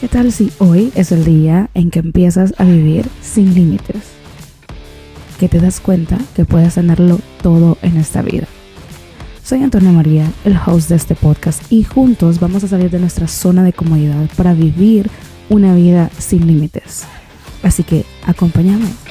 ¿Qué tal si hoy es el día en que empiezas a vivir sin límites? Que te das cuenta que puedes tenerlo todo en esta vida. Soy Antonia María, el host de este podcast, y juntos vamos a salir de nuestra zona de comodidad para vivir una vida sin límites. Así que acompáñame.